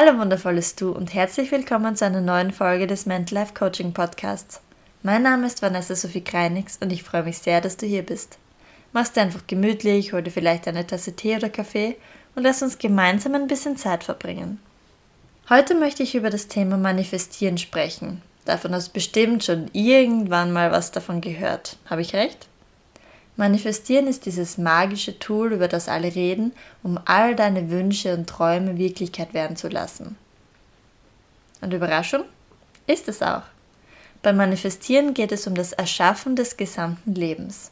Hallo wundervolles Du und herzlich willkommen zu einer neuen Folge des Mental Life Coaching Podcasts. Mein Name ist Vanessa Sophie Kreinix und ich freue mich sehr, dass du hier bist. Mach's dir einfach gemütlich, hol dir vielleicht eine Tasse Tee oder Kaffee und lass uns gemeinsam ein bisschen Zeit verbringen. Heute möchte ich über das Thema Manifestieren sprechen. Davon hast du bestimmt schon irgendwann mal was davon gehört. Habe ich recht? Manifestieren ist dieses magische Tool, über das alle reden, um all deine Wünsche und Träume Wirklichkeit werden zu lassen. Und Überraschung? Ist es auch. Beim Manifestieren geht es um das Erschaffen des gesamten Lebens.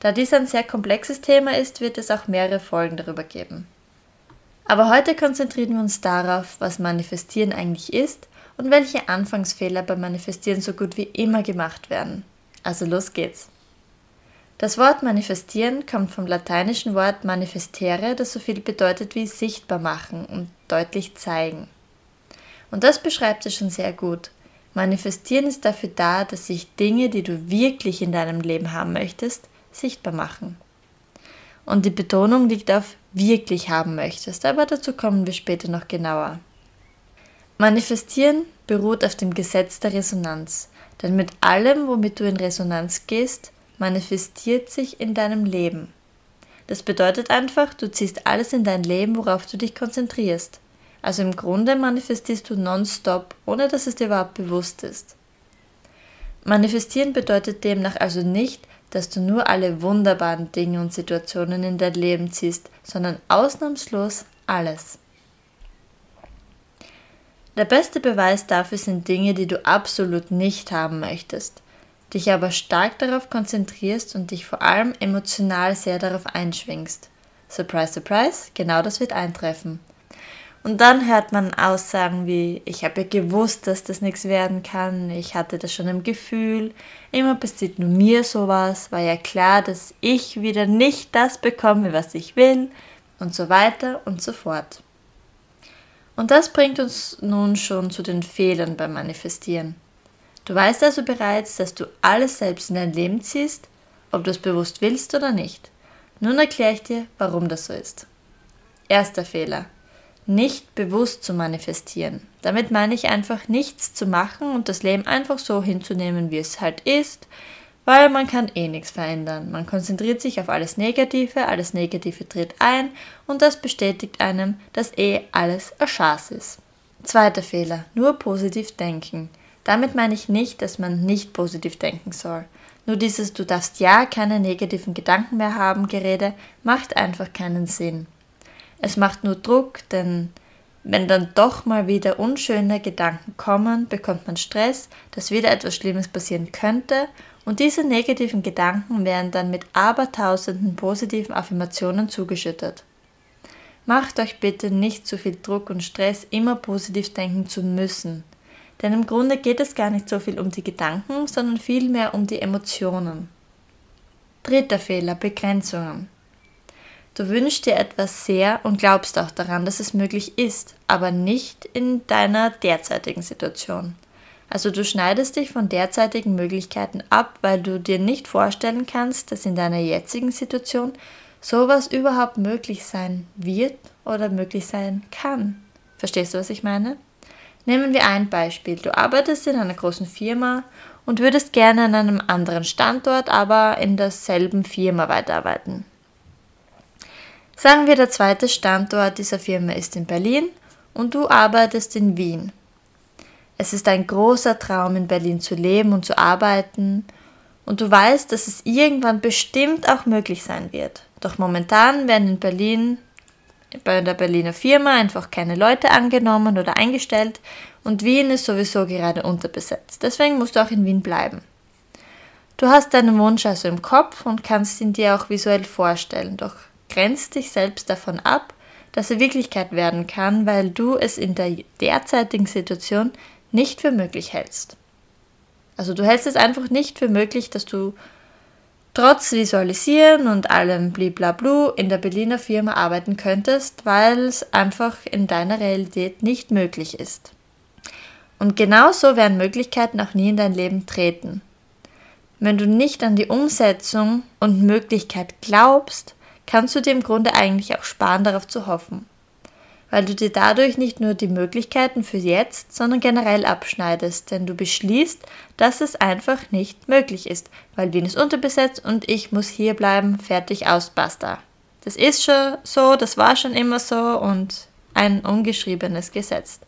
Da dies ein sehr komplexes Thema ist, wird es auch mehrere Folgen darüber geben. Aber heute konzentrieren wir uns darauf, was Manifestieren eigentlich ist und welche Anfangsfehler beim Manifestieren so gut wie immer gemacht werden. Also los geht's. Das Wort manifestieren kommt vom lateinischen Wort manifestere, das so viel bedeutet wie sichtbar machen und deutlich zeigen. Und das beschreibt es schon sehr gut. Manifestieren ist dafür da, dass sich Dinge, die du wirklich in deinem Leben haben möchtest, sichtbar machen. Und die Betonung liegt auf wirklich haben möchtest, aber dazu kommen wir später noch genauer. Manifestieren beruht auf dem Gesetz der Resonanz, denn mit allem, womit du in Resonanz gehst, manifestiert sich in deinem Leben. Das bedeutet einfach, du ziehst alles in dein Leben, worauf du dich konzentrierst. Also im Grunde manifestierst du nonstop, ohne dass es dir überhaupt bewusst ist. Manifestieren bedeutet demnach also nicht, dass du nur alle wunderbaren Dinge und Situationen in dein Leben ziehst, sondern ausnahmslos alles. Der beste Beweis dafür sind Dinge, die du absolut nicht haben möchtest dich aber stark darauf konzentrierst und dich vor allem emotional sehr darauf einschwingst. Surprise, surprise, genau das wird eintreffen. Und dann hört man Aussagen wie, ich habe ja gewusst, dass das nichts werden kann, ich hatte das schon im Gefühl, immer passiert nur mir sowas, war ja klar, dass ich wieder nicht das bekomme, was ich will, und so weiter und so fort. Und das bringt uns nun schon zu den Fehlern beim Manifestieren. Du weißt also bereits, dass du alles selbst in dein Leben ziehst, ob du es bewusst willst oder nicht. Nun erkläre ich dir, warum das so ist. Erster Fehler. Nicht bewusst zu manifestieren. Damit meine ich einfach nichts zu machen und das Leben einfach so hinzunehmen, wie es halt ist, weil man kann eh nichts verändern. Man konzentriert sich auf alles Negative, alles Negative tritt ein und das bestätigt einem, dass eh alles Erschaß ist. Zweiter Fehler. Nur positiv denken. Damit meine ich nicht, dass man nicht positiv denken soll. Nur dieses Du darfst ja keine negativen Gedanken mehr haben Gerede macht einfach keinen Sinn. Es macht nur Druck, denn wenn dann doch mal wieder unschöne Gedanken kommen, bekommt man Stress, dass wieder etwas Schlimmes passieren könnte und diese negativen Gedanken werden dann mit abertausenden positiven Affirmationen zugeschüttet. Macht euch bitte nicht zu viel Druck und Stress, immer positiv denken zu müssen. Denn im Grunde geht es gar nicht so viel um die Gedanken, sondern vielmehr um die Emotionen. Dritter Fehler, Begrenzungen. Du wünschst dir etwas sehr und glaubst auch daran, dass es möglich ist, aber nicht in deiner derzeitigen Situation. Also du schneidest dich von derzeitigen Möglichkeiten ab, weil du dir nicht vorstellen kannst, dass in deiner jetzigen Situation sowas überhaupt möglich sein wird oder möglich sein kann. Verstehst du, was ich meine? Nehmen wir ein Beispiel. Du arbeitest in einer großen Firma und würdest gerne an einem anderen Standort, aber in derselben Firma weiterarbeiten. Sagen wir, der zweite Standort dieser Firma ist in Berlin und du arbeitest in Wien. Es ist ein großer Traum, in Berlin zu leben und zu arbeiten und du weißt, dass es irgendwann bestimmt auch möglich sein wird. Doch momentan werden in Berlin bei der Berliner Firma einfach keine Leute angenommen oder eingestellt und Wien ist sowieso gerade unterbesetzt. Deswegen musst du auch in Wien bleiben. Du hast deinen Wunsch also im Kopf und kannst ihn dir auch visuell vorstellen, doch grenzt dich selbst davon ab, dass er Wirklichkeit werden kann, weil du es in der derzeitigen Situation nicht für möglich hältst. Also du hältst es einfach nicht für möglich, dass du trotz Visualisieren und allem Bliblablu in der Berliner Firma arbeiten könntest, weil es einfach in deiner Realität nicht möglich ist. Und genauso werden Möglichkeiten auch nie in dein Leben treten. Wenn du nicht an die Umsetzung und Möglichkeit glaubst, kannst du dir im Grunde eigentlich auch sparen, darauf zu hoffen. Weil du dir dadurch nicht nur die Möglichkeiten für jetzt, sondern generell abschneidest, denn du beschließt, dass es einfach nicht möglich ist, weil Wien ist unterbesetzt und ich muss hier bleiben, fertig aus, basta. Das ist schon so, das war schon immer so und ein ungeschriebenes Gesetz.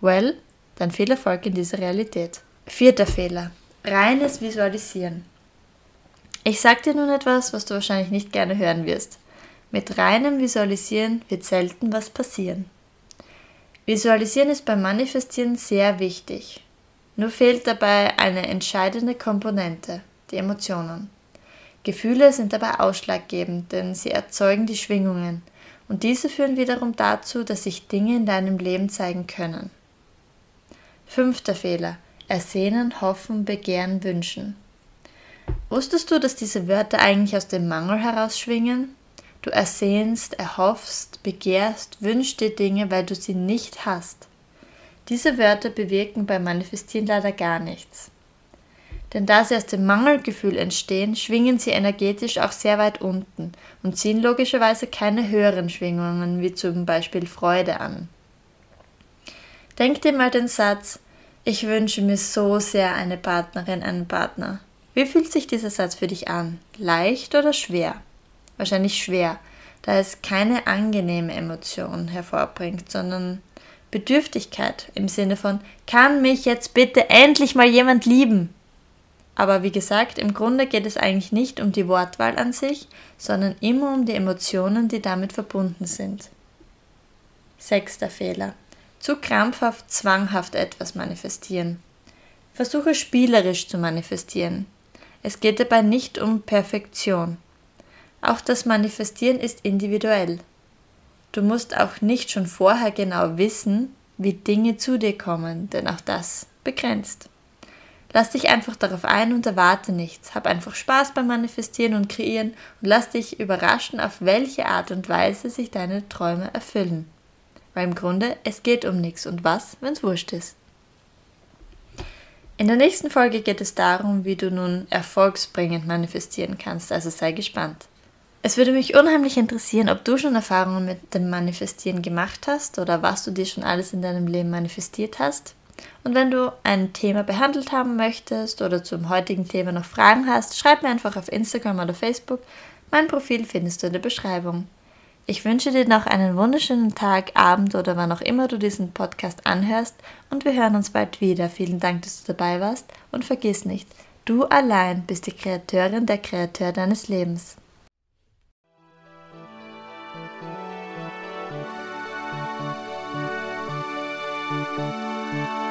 Well, dann viel Erfolg in dieser Realität. Vierter Fehler. Reines Visualisieren. Ich sag dir nun etwas, was du wahrscheinlich nicht gerne hören wirst. Mit reinem Visualisieren wird selten was passieren. Visualisieren ist beim Manifestieren sehr wichtig. Nur fehlt dabei eine entscheidende Komponente, die Emotionen. Gefühle sind dabei ausschlaggebend, denn sie erzeugen die Schwingungen und diese führen wiederum dazu, dass sich Dinge in deinem Leben zeigen können. Fünfter Fehler. Ersehnen, hoffen, begehren, wünschen. Wusstest du, dass diese Wörter eigentlich aus dem Mangel heraus schwingen? Du ersehnst, erhoffst, begehrst, wünschst dir Dinge, weil du sie nicht hast. Diese Wörter bewirken beim Manifestieren leider gar nichts. Denn da sie aus dem Mangelgefühl entstehen, schwingen sie energetisch auch sehr weit unten und ziehen logischerweise keine höheren Schwingungen wie zum Beispiel Freude an. Denk dir mal den Satz, ich wünsche mir so sehr eine Partnerin, einen Partner. Wie fühlt sich dieser Satz für dich an? Leicht oder schwer? Wahrscheinlich schwer, da es keine angenehme Emotion hervorbringt, sondern Bedürftigkeit im Sinne von, kann mich jetzt bitte endlich mal jemand lieben? Aber wie gesagt, im Grunde geht es eigentlich nicht um die Wortwahl an sich, sondern immer um die Emotionen, die damit verbunden sind. Sechster Fehler. Zu krampfhaft, zwanghaft etwas manifestieren. Versuche spielerisch zu manifestieren. Es geht dabei nicht um Perfektion. Auch das Manifestieren ist individuell. Du musst auch nicht schon vorher genau wissen, wie Dinge zu dir kommen, denn auch das begrenzt. Lass dich einfach darauf ein und erwarte nichts. Hab einfach Spaß beim Manifestieren und Kreieren und lass dich überraschen, auf welche Art und Weise sich deine Träume erfüllen. Weil im Grunde es geht um nichts und was, wenn's wurscht ist. In der nächsten Folge geht es darum, wie du nun erfolgsbringend manifestieren kannst, also sei gespannt. Es würde mich unheimlich interessieren, ob du schon Erfahrungen mit dem Manifestieren gemacht hast oder was du dir schon alles in deinem Leben manifestiert hast. Und wenn du ein Thema behandelt haben möchtest oder zum heutigen Thema noch Fragen hast, schreib mir einfach auf Instagram oder Facebook. Mein Profil findest du in der Beschreibung. Ich wünsche dir noch einen wunderschönen Tag, Abend oder wann auch immer du diesen Podcast anhörst und wir hören uns bald wieder. Vielen Dank, dass du dabei warst und vergiss nicht, du allein bist die Kreateurin der Kreateur deines Lebens. Música